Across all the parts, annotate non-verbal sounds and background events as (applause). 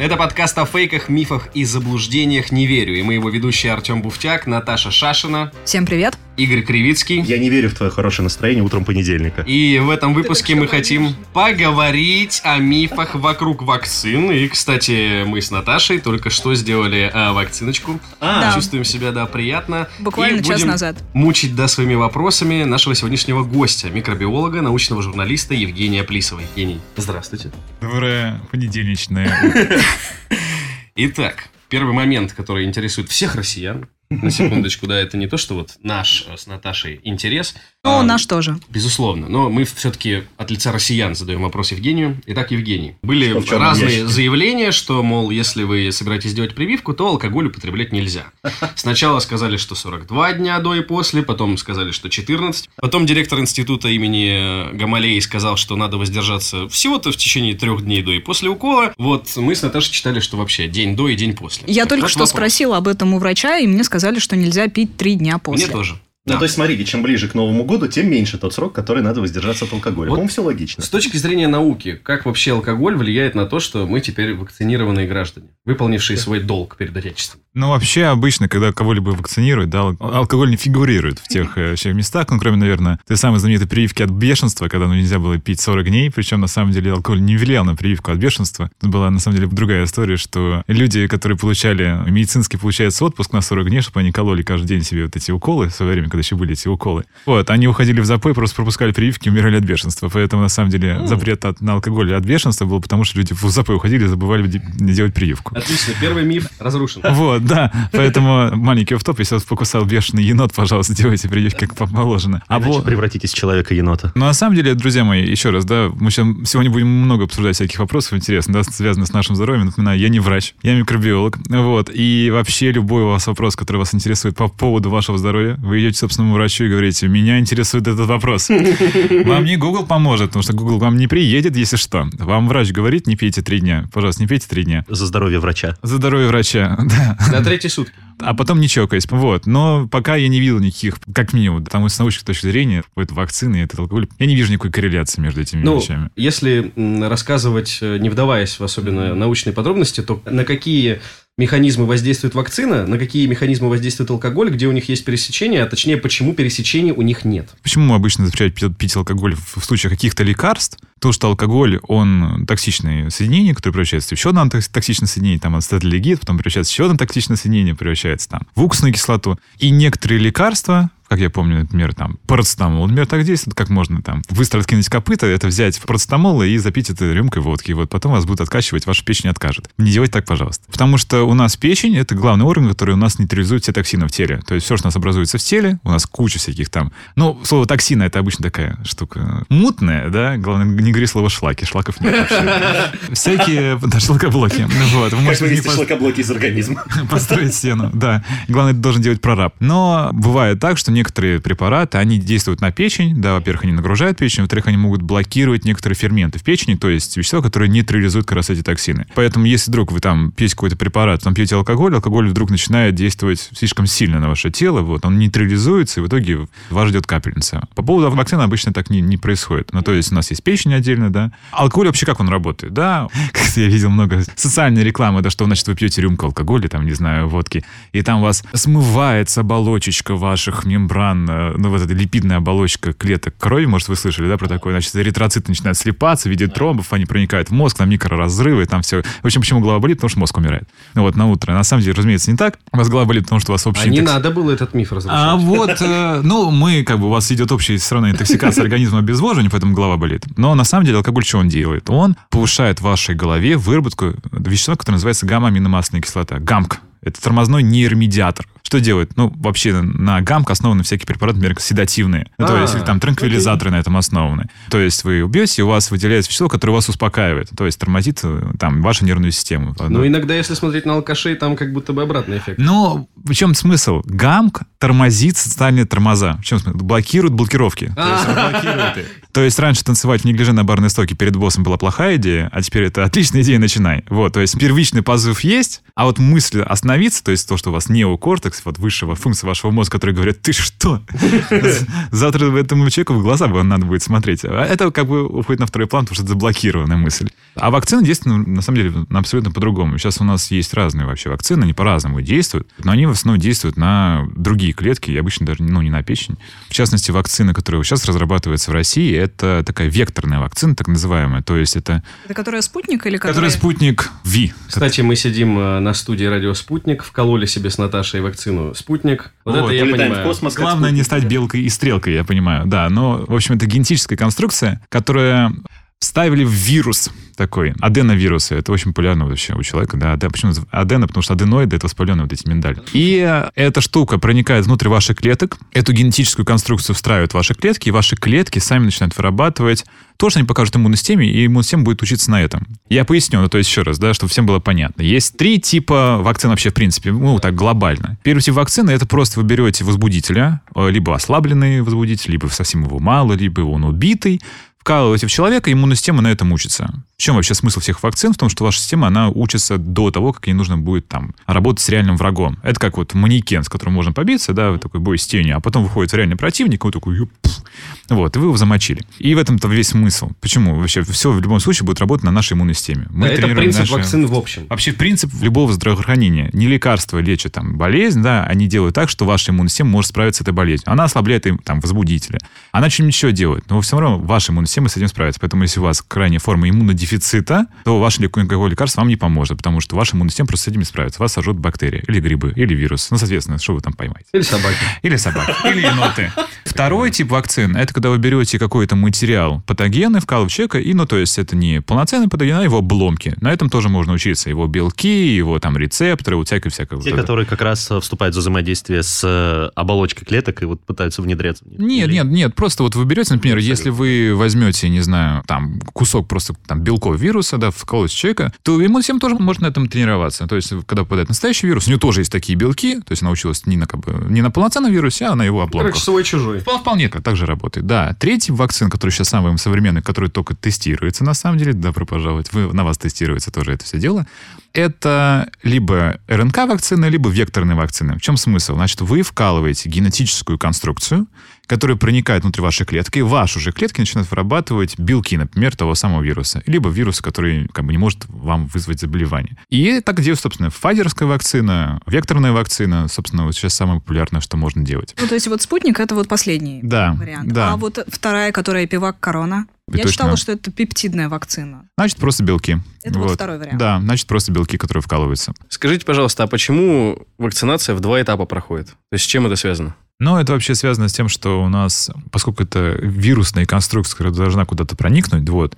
Это подкаст о фейках, мифах и заблуждениях «Не верю». И мы его ведущие Артем Буфтяк, Наташа Шашина, Всем привет. Игорь Кривицкий. Я не верю в твое хорошее настроение утром понедельника. И в этом выпуске мы хотим поговорить о мифах вокруг вакцин. И, кстати, мы с Наташей только что сделали э, вакциночку. Да. Чувствуем себя, да, приятно. Буквально И час будем назад. мучить, да, своими вопросами нашего сегодняшнего гостя, микробиолога, научного журналиста Евгения Плисова. Евгений, здравствуйте. Доброе понедельничное. (laughs) Итак, первый момент, который интересует всех россиян. На секундочку, да, это не то, что вот наш э, с Наташей интерес. Ну, а, наш тоже. Безусловно. Но мы все-таки от лица россиян задаем вопрос Евгению. Итак, Евгений. Были Что разные ящике? заявления, что, мол, если вы собираетесь делать прививку, то алкоголь употреблять нельзя. Сначала сказали, что 42 дня до и после, потом сказали, что 14. Потом директор института имени Гамалеи сказал, что надо воздержаться всего-то в течение трех дней до и после укола. Вот мы с Наташей читали, что вообще день до и день после. Я Так только что вопрос. спросила об этом у врача, и мне сказали, что нельзя пить три дня после. Мне тоже. Ну, то есть, смотрите, чем ближе к Новому году, тем меньше тот срок, который надо воздержаться от алкоголя. Вот По-моему, все логично. С точки зрения науки, как вообще алкоголь влияет на то, что мы теперь вакцинированные граждане, выполнившие свой долг перед Отечеством? Ну, вообще, обычно, когда кого-либо вакцинируют, да, ал- алкоголь не фигурирует в тех э, вообще местах, ну, кроме, наверное, той самой знаменитой прививки от бешенства, когда ну, нельзя было пить 40 дней, причем, на самом деле, алкоголь не влиял на прививку от бешенства. Это была, на самом деле, другая история, что люди, которые получали медицинский, получается, отпуск на 40 дней, чтобы они кололи каждый день себе вот эти уколы, в свое время, когда еще были эти уколы, вот, они уходили в запой, просто пропускали прививки и умирали от бешенства. Поэтому, на самом деле, запрет от, на алкоголь от бешенства был потому, что люди в запой уходили и забывали де- делать прививку. Отлично, первый миф разрушен. Вот, да. Поэтому маленький офф если вас покусал бешеный енот, пожалуйста, делайте прививки как положено. А Иначе вот... превратитесь в человека-енота. Но на самом деле, друзья мои, еще раз, да, мы сегодня будем много обсуждать всяких вопросов интересных, да, связанных с нашим здоровьем. Напоминаю, я не врач, я микробиолог, вот, и вообще любой у вас вопрос, который вас интересует по поводу вашего здоровья, вы идете собственному врачу и говорите, меня интересует этот вопрос. Вам не Google поможет, потому что Google к вам не приедет, если что. Вам врач говорит, не пейте три дня. Пожалуйста, не пейте три дня. За здоровье врача. За здоровье врача, (laughs) да На третьи сутки. а потом не чокаясь. Вот. Но пока я не видел никаких, как минимум, потому что с научной точки зрения, это вакцины и этот алкоголь, я не вижу никакой корреляции между этими Ну, вещами. если рассказывать, э, не вдаваясь в особенно научные подробности, то на какие механизмы воздействует вакцина, на какие механизмы воздействует алкоголь, где у них есть пересечение, а точнее, почему пересечений у них нет. Почему обычно запрещают пить, пить алкоголь в, случае каких-то лекарств? То, что алкоголь, он токсичное соединение, которое превращается в еще одно токс- токсичное соединение, там ацетальдегид, потом превращается в еще одно токсичное соединение, превращается там в уксусную кислоту. И некоторые лекарства, как я помню, например, там, парацетамол, например, так действует, как можно там быстро откинуть копыта, это взять парацетамол и запить это рюмкой водки, и вот потом вас будут откачивать, ваша печень откажет. Не делайте так, пожалуйста. Потому что у нас печень — это главный орган, который у нас нейтрализует все токсины в теле. То есть все, что у нас образуется в теле, у нас куча всяких там... Ну, слово токсина — это обычно такая штука мутная, да? Главное, не говори слово шлаки, шлаков нет вообще. (laughs) Всякие, да, шлакоблоки. Вот, вы можете не поз- шлакоблоки из организма. (laughs) построить стену, да. Главное, это должен делать прораб. Но бывает так, что некоторые препараты, они действуют на печень, да, во-первых, они нагружают печень, во-вторых, они могут блокировать некоторые ферменты в печени, то есть вещества, которые нейтрализуют как раз эти токсины. Поэтому, если вдруг вы там пьете какой-то препарат, там пьете алкоголь, алкоголь вдруг начинает действовать слишком сильно на ваше тело, вот, он нейтрализуется, и в итоге вас ждет капельница. По поводу вакцины обычно так не, не происходит. Ну, то есть у нас есть печень отдельно, да. Алкоголь вообще как он работает, да? (laughs) Как-то я видел много социальной рекламы, да, что, значит, вы пьете рюмку алкоголя, там, не знаю, водки, и там у вас смывается оболочечка ваших мембран, э, ну, вот эта липидная оболочка клеток крови, может, вы слышали, да, про такое? Значит, эритроциты начинают слипаться в виде тромбов, они проникают в мозг, там микроразрывы, там все. В общем, почему голова болит? Потому что мозг умирает. Ну, вот на утро. На самом деле, разумеется, не так. У вас голова болит, потому что у вас общий А не интокс- надо было этот миф разрушать. а вот, э, ну, мы, как бы, у вас идет общая все равно интоксикация организма обезвоживания, поэтому голова болит. Но на самом деле алкоголь что он делает? Он повышает в вашей голове выработку вещества, которое называется гамма-аминомасляная кислота, ГАМК. Это тормозной нейромедиатор. Что делают? Ну, вообще на гамк основаны всякие препараты, например, седативные. Ну, то А, есть, или там транквилизаторы на этом основаны. То есть вы убьете, у вас выделяется вещество, которое вас успокаивает. То есть тормозит э, там вашу нервную систему. Ну, иногда, если смотреть на алкашей, там как будто бы обратный эффект. Но в чем смысл? Гамк тормозит социальные тормоза. В чем смысл? Блокирует блокировки. Их. То есть раньше танцевать в неглиже на барной стойке перед боссом была плохая идея, а теперь это отличная идея, начинай. Вот, то есть первичный позыв есть, а вот мысль остановиться, то есть то, что у вас неокортекс, вот высшего функция вашего мозга, которые говорят, ты что? Завтра этому человеку в глаза бы надо будет смотреть. А Это как бы уходит на второй план, потому что это заблокированная мысль. А вакцины действуют, ну, на самом деле, абсолютно по-другому. Сейчас у нас есть разные вообще вакцины, они по-разному действуют, но они в основном действуют на другие клетки, и обычно даже ну, не на печень. В частности, вакцина, которая сейчас разрабатывается в России, это такая векторная вакцина, так называемая. То есть это... Это которая спутник или Которая которая... спутник Ви. Кстати, мы сидим э, на студии радио «Спутник», вкололи себе с Наташей вакцину «Спутник». Вот, Вот, это я понимаю. космос. Главное не стать белкой и стрелкой, я понимаю. Да, но, в общем, это генетическая конструкция, которая вставили в вирус такой, аденовирусы. Это очень популярно вообще у человека. Да, почему адено? Потому что аденоиды — это воспаленные вот эти миндали. И эта штука проникает внутрь ваших клеток, эту генетическую конструкцию встраивают ваши клетки, и ваши клетки сами начинают вырабатывать то, что они покажут иммунной системе, и иммунная система будет учиться на этом. Я поясню, ну, то есть еще раз, да, чтобы всем было понятно. Есть три типа вакцин вообще, в принципе, ну, так, глобально. Первый тип вакцины — это просто вы берете возбудителя, э, либо ослабленный возбудитель, либо совсем его мало, либо он убитый, вкалываете в человека, иммунная система на этом учится. В чем вообще смысл всех вакцин? В том, что ваша система, она учится до того, как ей нужно будет там работать с реальным врагом. Это как вот манекен, с которым можно побиться, да, вот такой бой с тенью, а потом выходит реальный противник, и вы такой, «Юп». вот, и вы его замочили. И в этом-то весь смысл. Почему? Вообще все в любом случае будет работать на нашей иммунной системе. Мы Да, это принцип наши- вакцин в общем. Вообще принцип любого здравоохранения. Не лекарство лечит там болезнь, да, они делают так, что ваша иммунная система может справиться с этой болезнью. Она ослабляет им там возбудителя. Она что-нибудь еще делает, но все равно ваша иммунная система с этим справится. Поэтому если у вас крайняя форма иммунодефицита, то ваше никакое лекарство вам не поможет, потому что ваша иммунная система просто с этим не справится. Вас сожжет бактерия, или грибы, или вирус. Ну, соответственно, что вы там поймаете? Или собаки. Или собаки, или еноты. Второй тип вакцин – это когда вы берете какой-то материал патогенный, вкалываете человека, и, ну, то есть это не полноценный патоген, а его обломки. На этом тоже можно учиться. Его белки, его там рецепторы, вот всякое-всякое. Те, которые как раз э, вступают в взаимодействие с э, оболочкой клеток и вот пытаются внедряться. Нет, Или- нет, нет, просто вот вы берете, например, если вы возьмете, не знаю, там, кусок просто там белков вируса, да, вколоть человека, то иммунная система тоже может на этом тренироваться. То есть, когда попадает настоящий вирус, у нее тоже есть такие белки, то есть она училась не на, как бы, не на полноценном вирусе, а на его обломках. Короче, свой-чужой. Впол- Вполне как так же работает. Да. Третий вакцин, который сейчас самый современный, который только тестируется на самом деле, добро пожаловать, вы, на вас тестируется тоже это все дело, это либо РНК-вакцины, либо векторные вакцины. В чем смысл? Значит, вы вкалываете генетическую конструкцию, которая проникает внутрь вашей клетки, и ваши уже клетки начинают вырабатывать белки, например, того самого вируса, либо вируса, который как бы не может вам вызвать заболевание. И так делают, собственно, файзерская вакцина, векторная вакцина, собственно, вот сейчас самое популярное, что можно делать. Ну, то есть вот спутник это вот последний Да, вариант. да. А вот вторая, которая пивак корона. И Я точно. читала, что это пептидная вакцина. Значит, просто белки. Это вот второй вариант. Да, значит, просто белки, которые вкалываются. Скажите, пожалуйста, а почему вакцинация в два этапа проходит? То есть с чем это связано? Но это вообще связано с тем, что у нас, поскольку это вирусная конструкция, которая должна куда-то проникнуть, вот,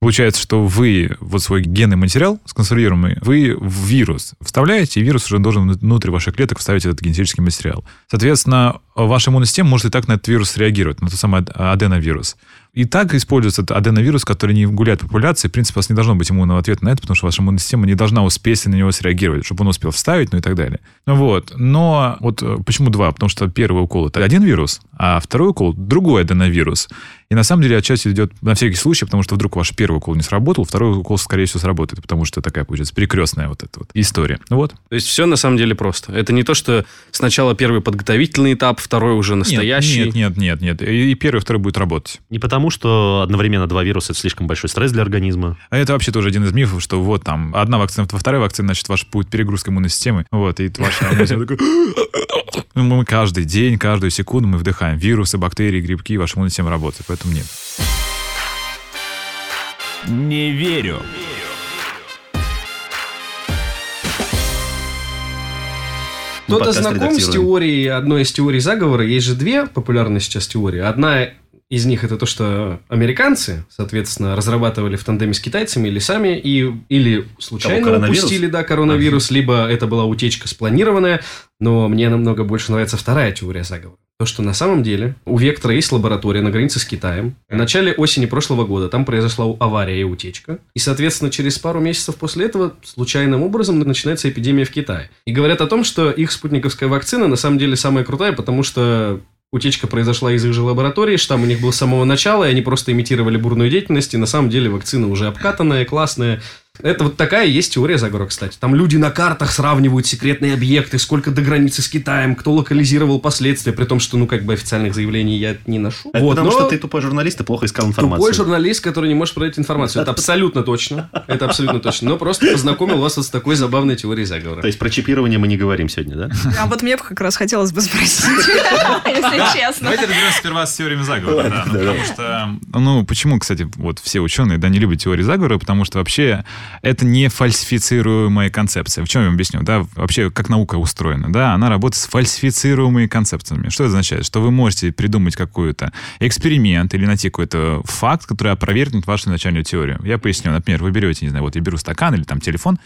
получается, что вы вот свой генный материал сконструируемый, вы в вирус вставляете, и вирус уже должен внутрь ваших клеток вставить этот генетический материал. Соответственно, ваша иммунная система может и так на этот вирус реагировать, на тот самый ад- аденовирус. И так используется аденовирус, который не гуляет по популяции. В принципе, у вас не должно быть иммунного ответа на это, потому что ваша иммунная система не должна успеть на него среагировать, чтобы он успел вставить, ну и так далее. Ну вот. Но вот э, почему два? Потому что первый укол это один вирус, а второй укол другой аденовирус. И на самом деле отчасти идет на всякий случай, потому что вдруг ваш первый укол не сработал, второй укол, скорее всего, сработает, потому что такая, получается, перекрестная вот эта вот история. Ну вот. То есть все на самом деле просто. Это не то, что сначала первый подготовительный этап, второй уже настоящий. Нет, нет, нет, нет. И и первый, и второй будет работать. Не потому, что одновременно два вируса – это слишком большой стресс для организма. А это вообще тоже один из мифов, что вот там одна вакцина, во вторая вакцина, значит, ваша будет перегрузка иммунной системы. Вот, и ваша иммунная система такая, Ну, Мы каждый день, каждую секунду мы вдыхаем вирусы, бактерии, грибки, ваша иммунная система работает, поэтому нет. Не верю. Кто-то Подкаст знаком с теорией, одной из теорий заговора. Есть же две популярные сейчас теории. Одна из них это то, что американцы, соответственно, разрабатывали в тандеме с китайцами или сами, и, или случайно упустили, да, коронавирус, либо это была утечка спланированная. Но мне намного больше нравится вторая теория заговора. То, что на самом деле у Вектора есть лаборатория на границе с Китаем. В начале осени прошлого года там произошла авария и утечка. И, соответственно, через пару месяцев после этого случайным образом начинается эпидемия в Китае. И говорят о том, что их спутниковская вакцина на самом деле самая крутая, потому что Утечка произошла из их же лаборатории, штамм у них был с самого начала, и они просто имитировали бурную деятельность, и на самом деле вакцина уже обкатанная, классная. Это вот такая есть теория заговора, кстати. Там люди на картах сравнивают секретные объекты, сколько до границы с Китаем, кто локализировал последствия, при том, что, ну, как бы официальных заявлений я не ношу. Это Вот, потому но что ты тупой журналист и плохо искал информацию. Тупой журналист, который не может проверить информацию. Это абсолютно точно. Это абсолютно точно. Но просто познакомил вас вот с такой забавной теорией заговора. То есть про чипирование мы не говорим сегодня, да? А вот мне бы как раз хотелось бы спросить, (laughs) если честно. Давайте разберемся сперва с теориями заговора. да, потому что, ну, почему, кстати, вот все ученые, да, не любят теории заговора, потому что вообще это не фальсифицируемая концепция. В чем я вам объясню, да, вообще как наука устроена, да, она работает с фальсифицируемыми концепциями. Что это означает? Что вы можете придумать какой-то эксперимент или найти какой-то факт, который опровергнет вашу начальную теорию. Я поясню, например, вы берете, не знаю, вот я беру стакан или там телефон,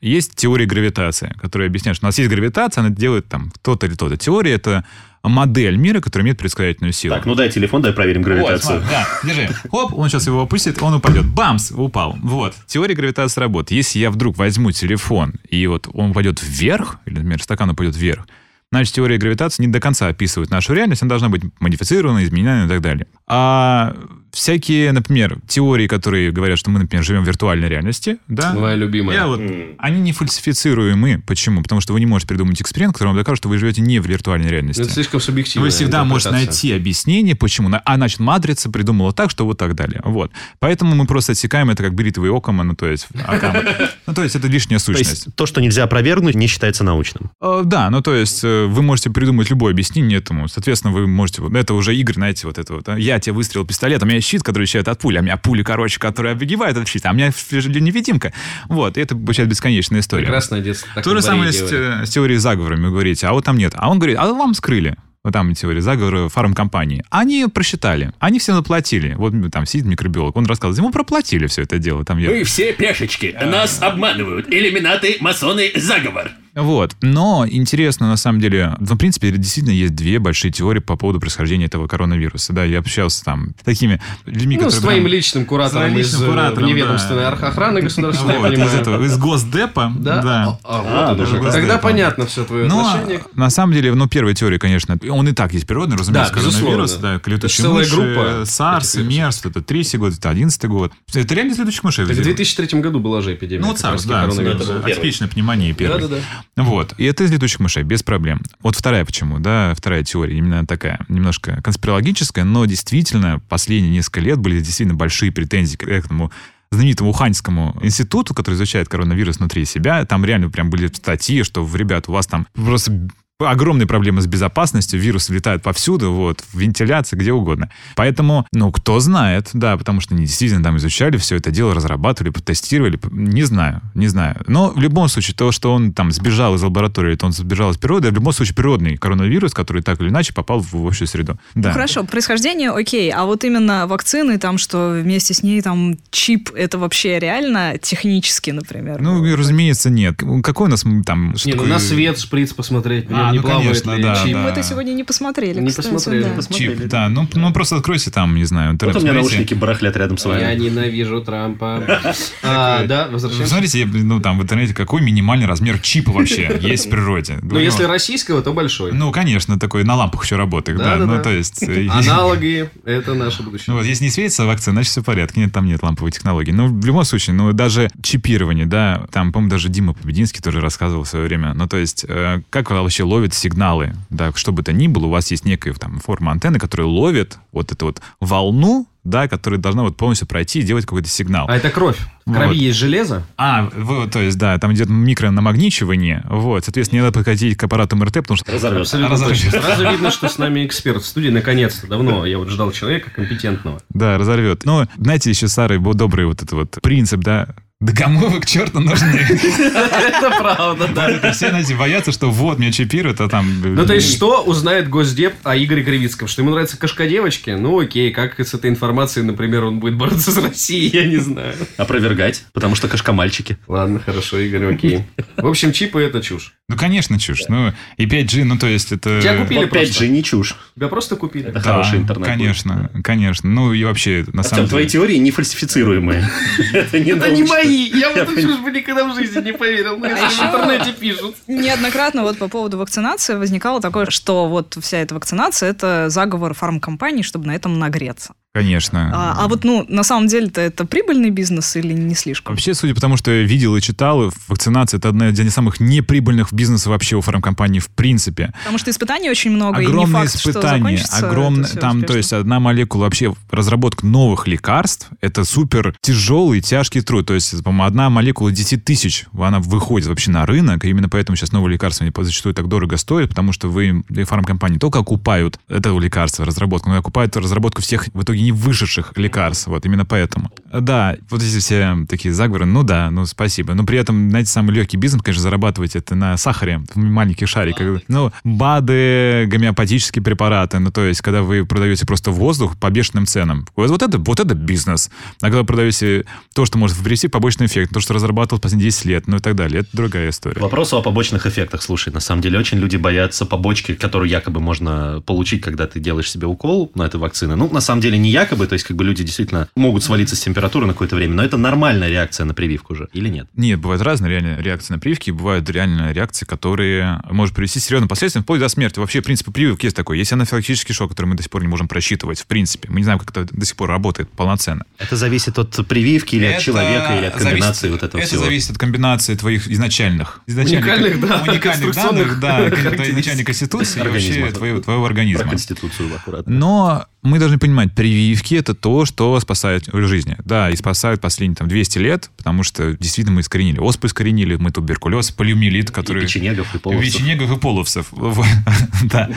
есть теория гравитации, которая объясняет, что у нас есть гравитация, она делает там то-то или то-то. Теория — это модель мира, которая имеет предсказательную силу. Так, ну дай телефон, дай проверим Вот, гравитацию. смотри, да, держи. Хоп, он сейчас его опустит, он упадет. Бамс, упал. Вот. Теория гравитации работает. Если я вдруг возьму телефон, и вот он упадет вверх, или, например, стакан упадет вверх, значит, теория гравитации не до конца описывает нашу реальность, она должна быть модифицирована, изменена и так далее. А всякие, например, теории, которые говорят, что мы, например, живем в виртуальной реальности, да, Моя любимая. я вот, они не фальсифицируемы. Почему? Потому что вы не можете придумать эксперимент, который вам докажет, что вы живете не в виртуальной реальности. Это слишком субъективно. Вы всегда можете найти объяснение, почему. А значит, матрица придумала так, что вот так далее. Вот. Поэтому мы просто отсекаем это как бритвый окома, ну то есть акама. Ну то есть это лишняя сущность. то, что нельзя опровергнуть, не считается научным. Э, Да, ну то есть э, вы можете придумать любое объяснение этому. Соответственно, вы можете... вот Это уже игры, знаете, вот это вот. а, Я тебе выстрелил пистолет, а у меня есть щит, который защищает от пули, а у меня пули, короче, которая обегивает этот щит, а у меня невидимка. Вот, и это получается бесконечная история. Прекрасное детство. То же самое с, с теорией заговора, вы говорите, а вот там нет. А он говорит, а вам скрыли. Вот там теория заговора фармкомпании. Они просчитали, они все заплатили. Вот там сидит микробиолог, он рассказывает, ему проплатили все это дело. Там я- Мы все пешечки. Нас обманывают. Иллюминаты, масоны, заговор. Вот. Но интересно, на самом деле, ну, в принципе, действительно есть две большие теории по поводу происхождения этого коронавируса. Да, я общался там с такими людьми, Ну, с которые... твоим прям- личным куратором своим из личным э, куратором, неведомственной да. охраны государственной, Вот, я из понимаю. этого, из Госдепа. Да? да. А, вот А, даже что. Госдепа. Тогда понятно все твое Но отношение. на самом деле, ну, первая теория, конечно, он и так есть природный, разумеется, Да, коронавирус, да, Это летучие целая мыши, SARS, вирусов. MERS, это третий год, это одиннадцатый год. Это реально из летучих мышей. Так в взяли. 2003 году была же эпидемия. Ну, вот SARS, да, коронавируса. это был первый. атипичная пневмония первый. Да-да-да. Вот. И это из летучих мышей, без проблем. Вот вторая почему, да, вторая теория, именно такая, немножко конспирологическая, но действительно последние несколько лет были действительно большие претензии к этому знаменитому Уханьскому институту, который изучает коронавирус внутри себя. Там реально прям были статьи, что, ребят, у вас там просто огромные проблемы с безопасностью, вирус летает повсюду, вот, в вентиляции, где угодно. Поэтому, ну, кто знает, да, потому что они действительно там изучали все это дело, разрабатывали, тестировали, не знаю, не знаю. Но в любом случае, то, что он там сбежал из лаборатории, то он сбежал из природы, в любом случае природный коронавирус, который так или иначе попал в общую среду. Да. Ну хорошо, происхождение окей, а вот именно вакцины, там, что вместе с ней там чип, это вообще реально технически, например? Ну, разумеется, нет. Какой у нас там... что Не, ну на свет шприц посмотреть, нем А, не ну, плавает конечно, ли да, чип. да. Мы это сегодня не посмотрели, Не кстати, посмотрели. да. Посмотрели. Чип, да. Ну, ну, просто откройте там, не знаю, интернет. Вот у меня наушники барахлят рядом с Я вами. ненавижу Трампа. (laughs) А, да, возвращаемся. Смотрите, я, ну, там в интернете, какой минимальный размер чипа вообще (laughs) есть в природе. Ну, если российского, то большой. Ну, конечно, такой на лампах еще работает, да. Ну, то есть... э, (laughs) Аналоги – это наше Ну будущее. вот, если не светится вакцина, значит все в порядке. Нет, там нет ламповой технологии. Но в любом случае, ну даже чипирование, да, там, по-моему, даже Дима Побединский тоже рассказывал в свое время. Ну, то есть, э, как вообще ловят сигналы, да, что бы то ни было, у вас есть некая там форма антенны, которая ловит вот эту вот волну, да, которая должна вот полностью пройти и делать какой-то сигнал. А это кровь. В Вот. крови есть железо. А, вот, то есть, да, там идет микронамагничивание, вот, соответственно, не надо подходить к аппарату МРТ, потому что... Разорвется. Абсолютно Разорвет. точно. Сразу видно, что с нами эксперт в студии, наконец-то, давно. Я вот ждал человека компетентного. Да, разорвет. Но, знаете, еще старый был добрый вот этот вот принцип, да, Да кому вы к черту нужны? Это правда, да. Все, знаете, боятся, что вот, меня чипируют, а там... Ну, то есть, что узнает Госдеп о Игоре Кривицком? Что ему нравится кошка девочки? Ну, окей, как с этой информацией, например, он будет бороться с Россией, я не знаю. Опровергать, потому что кошка-мальчики. Ладно, хорошо, Игорь, окей. В общем, чипы это чушь. Ну, конечно, чушь. Ну, и 5G, ну, то есть это... Тебя купили Вот 5G просто. не чушь. Тебя просто купили. Это Да, хороший интернет. Конечно, конечно. Ну, и вообще, на самом Артем, твои деле... теории не фальсифицируемые. (laughs) Это не Это (laughs) Я в эту чушь бы никогда в жизни не поверил. Ну, если в еще- интернете пишут. Неоднократно вот по поводу вакцинации возникало такое, что вот вся эта вакцинация – это заговор фармкомпаний, чтобы на этом нагреться. Конечно. А, а вот, ну, на самом деле-то это прибыльный бизнес или не слишком? Вообще, судя по тому, что я видел и читал, вакцинация – это одна из самых неприбыльных бизнесов вообще у фармкомпаний в принципе. Потому что испытаний очень много, и не Огромные факт, что испытания, это огромные, там, то успешно. есть одна молекула вообще разработка новых лекарств, это супер тяжелый, тяжкий труд. То есть, по-моему, одна молекула 10 тысяч, она выходит вообще на рынок, и именно поэтому сейчас новые лекарства они зачастую так дорого стоят, потому что вы, фармкомпании, не только окупают это лекарство, разработку, но и окупают разработку всех в итоге не вышедших лекарств. Вот именно поэтому. Да, вот эти все такие заговоры, ну да, ну спасибо. Но при этом, знаете, самый легкий бизнес, конечно, зарабатывать это на сахаре, в маленьких шариках. Ну, БАДы, гомеопатические препараты, ну то есть, когда вы продаете просто воздух по бешеным ценам. Вот, это, вот это бизнес. А когда вы продаете то, что может привести побочный эффект, то, что разрабатывал последние 10 лет, ну и так далее, это другая история. К вопросу о побочных эффектах. Слушай, на самом деле очень люди боятся побочки, которую якобы можно получить, когда ты делаешь себе укол на этой вакцины. Ну, на самом деле не якобы, то есть как бы люди действительно могут свалиться с температуры на какое-то время, но это нормальная реакция на прививку же, или нет? Нет, бывают разные реальные реакции на прививки, бывают реальные реакции, которые может привести к серьезным последствиям, вплоть до смерти. Вообще, принцип прививок есть такой. Есть анафилактический шок, который мы до сих пор не можем просчитывать, в принципе. Мы не знаем, как это до сих пор работает полноценно. Это зависит от прививки или от Это человека, или от комбинации зависит- вот этого это всего. зависит от комбинации твоих изначальных, изначальных Уникальных, да, уникальных данных, да, изначальной конституции и вообще твоего, твоего Про организма. конституцию аккуратно. Но мы должны понимать, прививки это то, что спасает жизни. Да, и спасают последние там 200 лет, потому что действительно мы искоренили оспу, искоренили, мы туберкулез, полиомиелит, который... И печенегов, и половцев. Печенегов и половцев. (laughs) Да,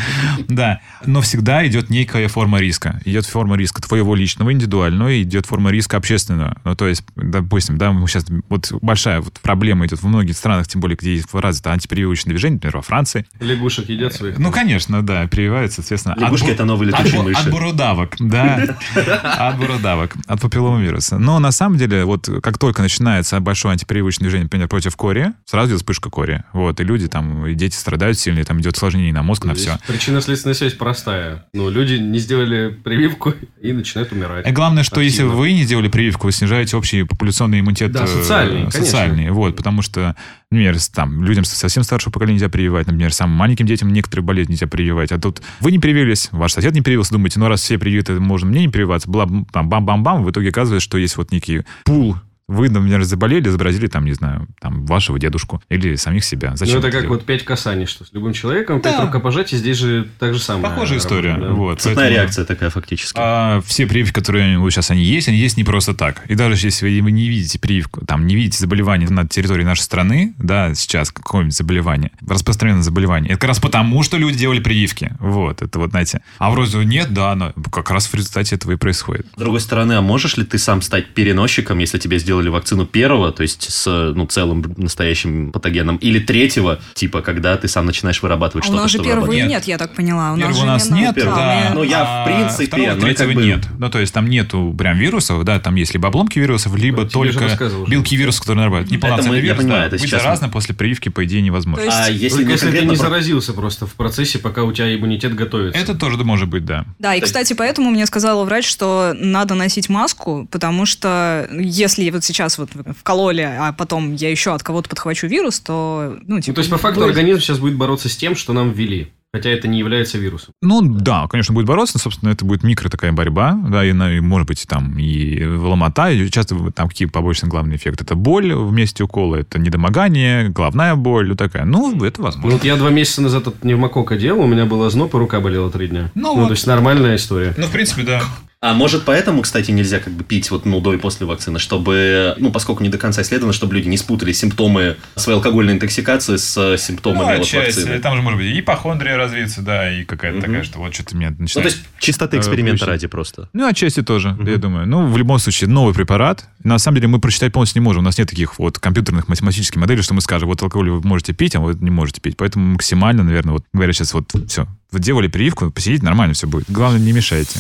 да. Но всегда идет некая форма риска. Идет форма риска твоего личного, индивидуального, и идет форма риска общественного. Ну, то есть, допустим, да, мы сейчас... Вот большая вот проблема идет во многих странах, тем более, где есть развито антипрививочное движение, например, во Франции. Лягушек едят своих. Ну, конечно, да, прививаются, соответственно. от Лягушки это новые летучие мыши. От бурудавок, да. От бурудавок, от папилломавируса. Но на самом деле, вот как только начинается большое антипрививочное движение, например, против кори, сразу идет вспышка кори. Вот, и люди там, и дети страдают сильно, и там идет осложнение на мозг, на все. Причинно-следственная связь простая. Ну, люди не сделали прививку (laughs) и начинают умирать. И главное, что если вы не делали прививку, вы снижаете общий популяционный иммунитет. Да, э, социальный, конечно. социальный, вот, потому что, например, там, людям совсем старшего поколения нельзя прививать, например, самым маленьким детям некоторые болезни нельзя прививать, а тут вы не привились, ваш сосед не привился, думаете, ну раз все привиты, можно мне не прививаться, бла, там, бам-бам-бам, в итоге оказывается, что есть вот некий пул вы, например, заболели, заразили, там, не знаю, там, вашего дедушку или самих себя. Зачем ну, это как делать? вот пять касаний, что с любым человеком, пять Да. рукопожатий, здесь же так же самое. Похожая история. да. Вот, Цепная поэтому- реакция такая фактически. А все прививки, которые вот сейчас они есть, они есть не просто так. И даже если вы не видите прививку, там, не видите заболевание на территории нашей страны, да, сейчас какое-нибудь заболевание, распространенное заболевание, это как раз потому, что люди делали прививки. Вот, это вот, знаете. А вроде нет, да, но как раз в результате этого и происходит. С другой стороны, а можешь ли ты сам стать переносчиком, если тебе сделали вакцину первого, то есть с ну, целым настоящим патогеном, или третьего, типа, когда ты сам начинаешь вырабатывать А у что-то, нас же первого? Нет. нет, я так поняла. У нас Первого же у нас нет, первого. да. Ну, я в а принципе, второго, ну, третьего как бы- нет. Ну, то есть там нету прям вирусов, да, там есть либо обломки вирусов, либо тебе только белки вирусов, которые нарабатывают. Неполноценный вирус, понимаю, да. это Быть заразным после прививки, по идее, невозможно. То есть- А если Только если ты не про- заразился просто в процессе, пока у тебя иммунитет готовится. Это тоже может быть, да. Да, и, кстати, поэтому мне сказала врач, что надо носить маску, потому что если вот сейчас вот вкололи, а потом я еще от кого-то подхвачу вирус, то, ну, типа... Ну, то есть, по факту, вы- организм сейчас будет бороться с тем, что нам ввели. Хотя это не является вирусом. Ну да, конечно, будет бороться, но, собственно, это будет микро такая борьба, да, и, на- и, может быть там и ломота, и часто там какие побочные главные эффекты. Это боль в месте укола, это недомогание, головная боль, вот такая. Ну, это Ну, возможно. вот я два месяца назад от пневмокока делал, у меня был озноб, и рука болела три дня. Ну Ну, вот. то есть нормальная история. Ну, в принципе, да. А может поэтому, кстати, нельзя как бы пить вот ну до и после вакцины, чтобы, ну поскольку не до конца исследовано, чтобы люди не спутали симптомы своей алкогольной интоксикации с э, симптомами Ну, от вакцины. Там же может быть и ипохондрия развиться, да, и какая-то такая, что вот что-то меня Ну, начинает... то есть чистоты э, эксперимента включить. ради просто. Ну, отчасти тоже, я думаю. Ну, в любом случае, новый препарат. На самом деле мы прочитать полностью не можем. У нас нет таких вот компьютерных математических моделей, что мы скажем, вот алкоголь вы можете пить, а вот не можете пить. Поэтому максимально, наверное, вот говоря сейчас, вот все. Вы делали прививку, посидите, нормально все будет. Главное, не мешайте.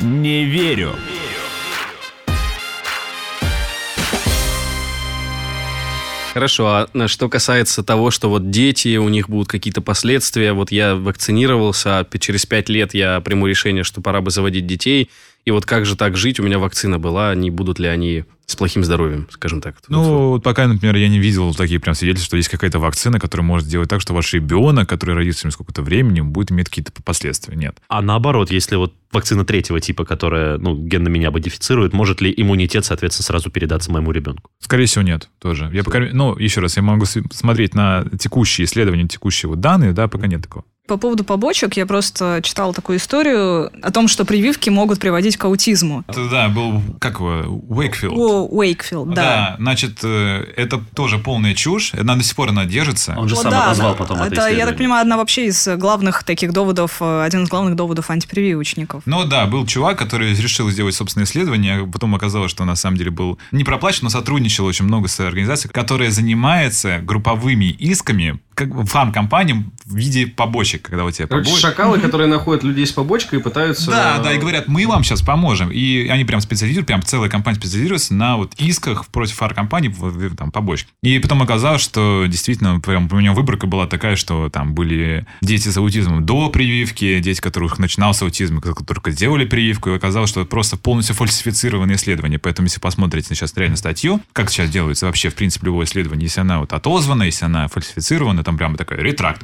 Не верю. Хорошо, а на что касается того, что вот дети, у них будут какие-то последствия, вот я вакцинировался, а через пять лет я приму решение, что пора бы заводить детей, и вот как же так жить, у меня вакцина была, не будут ли они с плохим здоровьем, скажем так. Ну, вот пока, например, я не видел такие прям свидетельства, что есть какая-то вакцина, которая может сделать так, что ваш ребенок, который родится через сколько-то времени, будет иметь какие-то последствия. Нет. А наоборот, если вот вакцина третьего типа, которая, ну, генно меня модифицирует, может ли иммунитет, соответственно, сразу передаться моему ребенку? Скорее всего, нет тоже. Я пока, ну, еще раз, я могу смотреть на текущие исследования, текущие вот данные, да, пока нет такого. По поводу побочек, я просто читала такую историю о том, что прививки могут приводить к аутизму. Это, да, был, как его, Уэйкфилд. О, Уэйкфилд, да. Да, значит, э, это тоже полная чушь. Она до сих пор она держится. Он же Вот сам да, назвал да. потом это, это, я так понимаю, одна вообще из главных таких доводов, э, один из главных доводов антипрививочников. Ну да, был чувак, который решил сделать собственное исследование, а потом оказалось, что он на самом деле был не проплачен, но сотрудничал очень много с организацией, которая занимается групповыми исками как бы фармкомпаниям в виде побочек, когда у тебя побочки. шакалы, которые находят людей с побочкой и пытаются... Да, да, и говорят, мы вам сейчас поможем. И они прям специализируют, прям целая компания специализируется на вот исках против фар-компаний, там, побочек. И потом оказалось, что действительно, прям у него выборка была такая, что там были дети с аутизмом до прививки, дети, которых начинался аутизм, которые только сделали прививку, и оказалось, что это просто полностью фальсифицированное исследование. Поэтому, если посмотрите сейчас реально статью, как сейчас делается вообще, в принципе, любое исследование, если она вот отозвана, если она фальсифицирована, там прямо такая ретракт,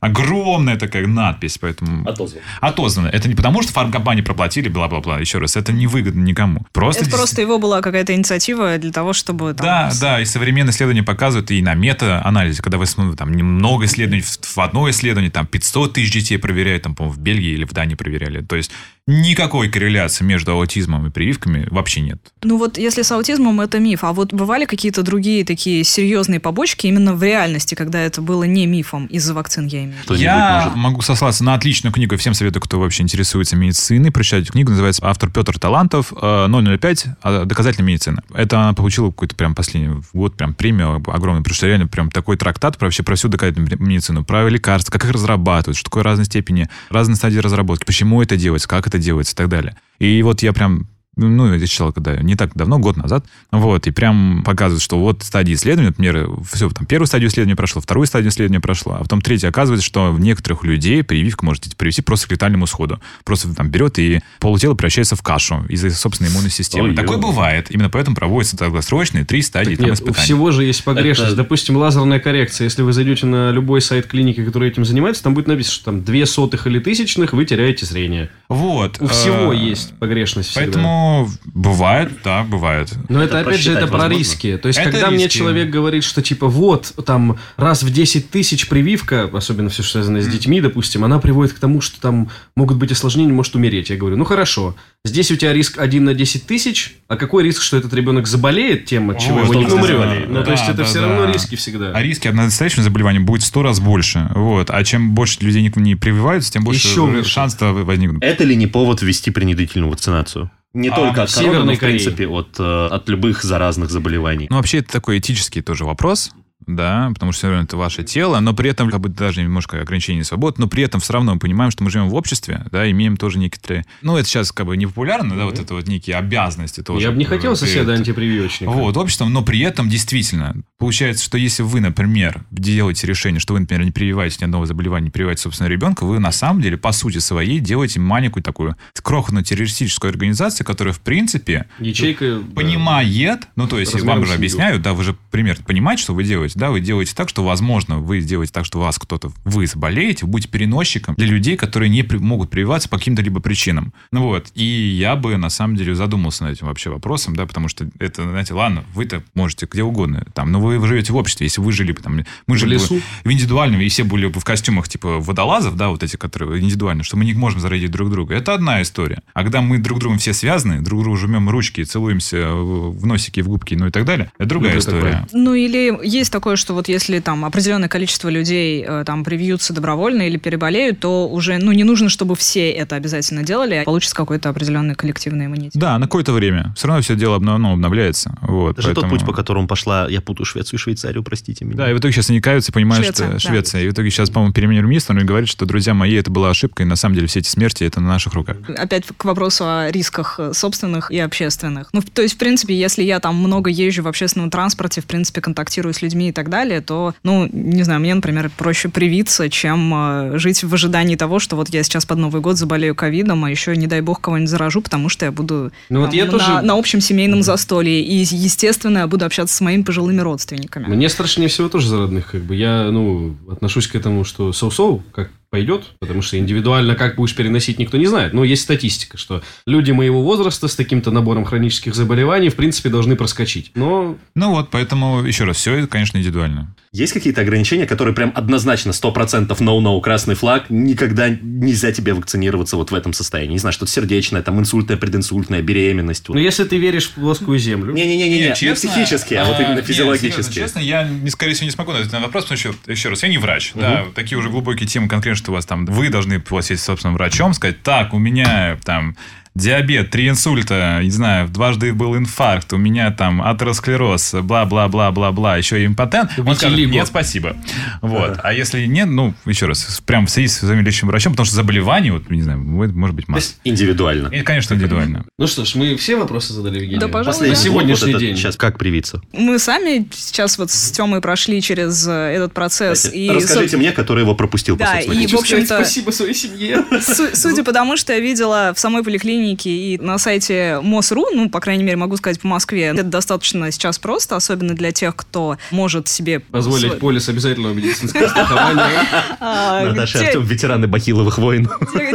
огромная такая надпись, поэтому... Отозван. Отозвано. Это не потому, что фармкомпании проплатили, бла-бла-бла. Еще раз, это не выгодно никому. Просто, Это здесь- просто его была какая-то инициатива для того, чтобы... там, Да, с- да, и современные исследования показывают, и на мета-анализе, когда вы смотрите, там немного исследований, в, в одно исследование, там 500 тысяч детей проверяют, там, по-моему, в Бельгии или в Дании проверяли. То есть никакой корреляции между аутизмом и прививками вообще нет. Ну вот если с аутизмом это миф, а вот бывали какие-то другие такие серьезные побочки именно в реальности, когда это было не мифом из-за вакцин, я имею в виду? Я может? могу сослаться на отличную книгу. Всем советую, кто вообще интересуется медициной, прочитать книгу. Называется автор Петр Талантов э, 005 а, «Доказательная медицина». Это она получила какой-то прям последний год прям премию огромную, потому что реально прям такой трактат про вообще про всю доказательную медицину, про лекарства, как их разрабатывают, что такое разной степени, разные стадии разработки, почему это делается, как это делается и так далее. И вот я прям ну, я читал, когда не так давно, год назад, вот, и прям показывают, что вот стадии исследования, например, все, там, первую стадию исследования прошло, вторую стадию исследования прошло, а потом третья, оказывается, что в некоторых людей прививка может привести просто к летальному исходу. Просто там берет и полутело превращается в кашу из-за собственной иммунной системы. Ой, Такое ё. бывает. Именно поэтому проводятся долгосрочные три стадии там, Нет, у испытаний. всего же есть погрешность. Это- Допустим, лазерная коррекция. Если вы зайдете на любой сайт клиники, который этим занимается, там будет написано, что там две сотых или тысячных вы теряете зрение. Вот. У всего э, есть погрешность всегда. Поэтому бывает, да, бывает. Но это, Это опять же, это просчитать про возможно. риски. То есть, Это когда мне риски. человек говорит, что типа вот, там, раз в 10 тысяч прививка, особенно все, что связано с детьми, допустим, она приводит к тому, что там могут быть осложнения, может умереть. Я говорю, ну хорошо, здесь у тебя риск 1 на 10 тысяч, а какой риск, что этот ребенок заболеет тем, от чего О, его не умрет? Ну, то Да, есть, это да, все да. равно риски всегда. А риски от настоящего заболевания будет в сто раз больше. Вот. А чем больше людей не, не прививаются, тем больше Еще шанс-то возникнуть. Это ли не повод ввести принудительную вакцинацию? Не А, только от короны, но, Северной в принципе, от, э, от любых заразных заболеваний. Ну, вообще, это такой этический тоже вопрос. Да, потому что все равно это ваше тело, но при этом как бы даже немножко ограничение свобод, но при этом все равно мы понимаем, что мы живем в обществе, да, имеем тоже некоторые... Ну, это сейчас как бы не популярно, да, вот это вот некие обязанности тоже. Я бы не хотел Вот, соседа перед- антипрививочника. Вот, обществом, но при этом действительно получается, что если вы, например, делаете решение, что вы, например, не прививаете ни одного заболевания, не прививаете собственного ребенка, вы на самом деле, по сути своей, делаете маленькую такую крохотную террористическую организацию, которая, в принципе, Ячейка... да. понимает, ну, то есть, вам же объясняют, да, вы же примерно понимаете, что вы делаете, делаете? Да, вы делаете так, что, возможно, вы делаете так, что вас кто-то, вы заболеете, вы будете переносчиком для людей, которые не при- могут прививаться по каким-то либо причинам. Ну вот, и я бы, на самом деле, задумался над этим вообще вопросом, да, потому что это, знаете, ладно, вы-то можете где угодно, там, но вы живете в обществе, если вы жили бы там, мы жили бы в индивидуальном, и все были бы в костюмах типа водолазов, да, вот эти, которые индивидуально, что мы не можем заразить друг друга. Это одна история. А когда мы друг другом все связаны, друг другу жмем ручки, целуемся в в носики, в губки, ну и так далее, это другая Люблю история. Ну, или есть такое, что вот если там определенное количество людей э, там привьются добровольно или переболеют, то уже, ну, не нужно, чтобы все это обязательно делали, а получится какой-то определенный коллективный иммунитет. Да, на какое-то время. Все равно все дело ну, обновляется. Вот, Это же тот поэтому- путь, по которому пошла, я путаю Швецию и Швейцарию, простите меня. Да, и в итоге сейчас они каются, понимают, Швеция, что да. Швеция. И в итоге сейчас, по-моему, переменили министр и говорит, что, друзья мои, это была ошибка, и на самом деле все эти смерти, это на наших руках. Опять к вопросу о рисках э, собственных и общественных. Ну, то есть, в принципе, если я там много езжу в общественном транспорте, в принципе, контактирую с людьми и так далее, то, ну, не знаю, мне, например, проще привиться, чем э, жить в ожидании того, что вот я сейчас под Новый год заболею ковидом, а еще, не дай бог, кого-нибудь заражу, потому что я буду Ну вот там, я на, тоже- на общем семейном застолье. И, естественно, я буду общаться с моими пожилыми родственниками. Мне страшнее всего тоже за родных, как бы. Я, ну, отношусь к этому, что соу-соу, как пойдет, потому что индивидуально как будешь переносить, никто не знает. Но есть статистика, что люди моего возраста с таким-то набором хронических заболеваний, в принципе, должны проскочить. Но Ну вот, поэтому, еще раз, все это, конечно, индивидуально. Есть какие-то ограничения, которые прям однозначно 100% no-no, красный флаг, никогда нельзя тебе вакцинироваться вот в этом состоянии? Не знаю, что-то сердечное, там инсультная, прединсультная, беременность. вот. ну, если ты веришь в плоскую землю... Не-не-не, не психически, а вот именно нет, физиологически. серьезно, честно, я, скорее всего, не смогу на этот вопрос, потому что, еще раз, я не врач. Да, такие уже глубокие темы, конкретно, что у вас там, вы должны с собственным врачом, сказать, так, у меня там диабет, три инсульта, не знаю, дважды был инфаркт, у меня там атеросклероз, бла-бла-бла-бла-бла, еще и импотент. Он скажет, нет, спасибо. Вот. А если нет, ну, еще раз, прям садись со своим лечащим врачом, потому что заболеваний, вот, не знаю, может быть масса. индивидуально. И, конечно, индивидуально. Ну что ж, мы все вопросы задали Евгению? Да, пожалуй, Последний да. На сегодняшний вот день. Сейчас как привиться? Мы сами сейчас вот с Тёмой прошли через э, этот процесс. и, Расскажите мне, который его пропустил Да, и, в общем-то, Спасибо своей семье. Су- Судя по тому, что я видела в самой поликлинике и на сайте МОСРУ, ну, по крайней мере, могу сказать по Москве, это достаточно сейчас просто, особенно для тех, кто может себе... Позволить свой- полис обязательного медицинского страхования. (laughs) А, Наташа те- Артем, ветераны Бахиловых войн.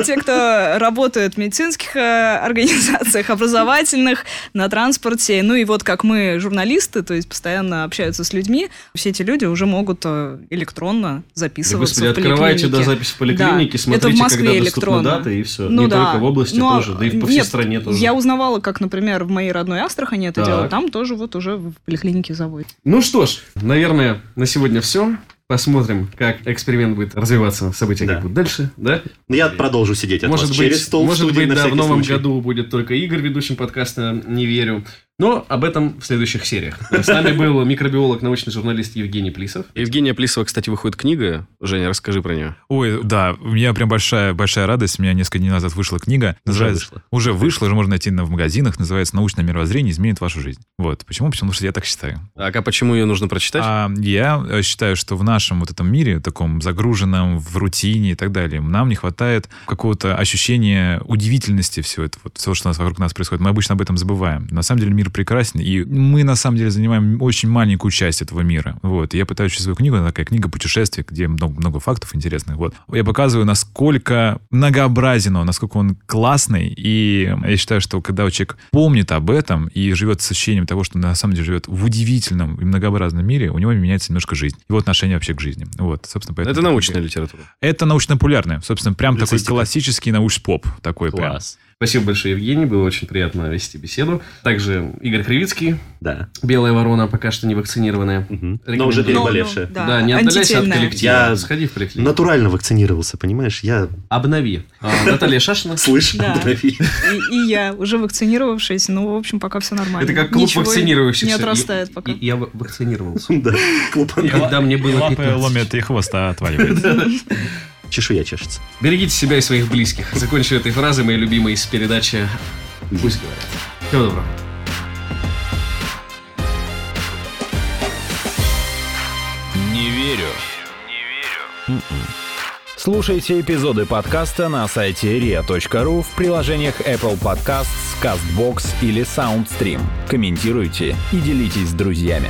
те, кто работают в медицинских э, организациях, образовательных, на транспорте. Ну и вот как мы, журналисты, то есть постоянно общаются с людьми, все эти люди уже могут э, электронно Да, записываться Господи, в открывайте да, запись в поликлинике, Да, смотрите, это в Москве когда доступны электронно. даты, и все. Ну Не да. только в области Ну, а- тоже, да и по всей нет, стране тоже. Я узнавала, как, например, в моей родной Астрахани это Так. делают. Там тоже вот уже в поликлинике заводят. Ну что ж, наверное, на сегодня все. Посмотрим, как эксперимент будет развиваться, события Да. как будут дальше, да? Ну, Я продолжу сидеть от может вас быть, через стол может студии быть, на да, в новом случай. году будет только Игорь ведущим подкаста «Не верю». Но об этом в следующих сериях. С нами был микробиолог, научный журналист Евгений Плисов. Евгения Плисова, кстати, выходит книга. Женя, расскажи про нее. Ой, да, у меня прям большая, большая радость. У меня несколько дней назад вышла книга. Называется, вышла. Уже вышла, уже можно найти на- в магазинах. Называется «Научное мировоззрение изменит вашу жизнь». Вот. Почему? Потому что я так считаю. Так, а почему ее нужно прочитать? А я э, считаю, что в нашем вот этом мире, таком загруженном, в рутине и так далее, нам не хватает какого-то ощущения удивительности всего этого, вот, всего, что у нас вокруг нас происходит. Мы обычно об этом забываем. На самом деле мир прекрасен, и мы на самом деле занимаем очень маленькую часть этого мира. Вот. И я пытаюсь через свою книгу, она такая книга путешествий, где много, много фактов интересных. Вот. Я показываю, насколько многообразен он, насколько он классный. И я считаю, что когда человек помнит об этом и живет с ощущением того, что на самом деле живет в удивительном и многообразном мире, у него меняется немножко жизнь. Его отношение вообще к жизни. Вот, собственно, поэтому... Это научная литература. Это научно-популярная. Собственно, прям такой Публицистика. классический научпоп. Такой прям. Спасибо большое, Евгений. Было очень приятно вести беседу. Также Игорь Кривицкий, Да. белая ворона, пока что не вакцинированная. Мгм. Но уже переболевшая. Ну, ну, Да, не отдаляйся от коллектива. Я Сходи в поликлинику. Натурально вакцинировался, понимаешь? Я... Обнови. А, Наталья Шашина. Слышь, Да. обнови. И, и я, уже вакцинировавшаяся, ну, в общем, пока все нормально. Это как клуб Ничего вакцинирующихся. не отрастает пока. Я вакцинировался. Да. Клуб Когда мне было Лапы 15. ломят и хвоста отваливает. Чешуя чешется. Берегите себя и своих близких. Закончу этой фразой моей любимой из передачи «Пусть говорят». Всего доброго. Не верю. М-м. Слушайте эпизоды подкаста на сайте ria.ru в приложениях Apple Podcasts, CastBox или SoundStream. Комментируйте и делитесь с друзьями.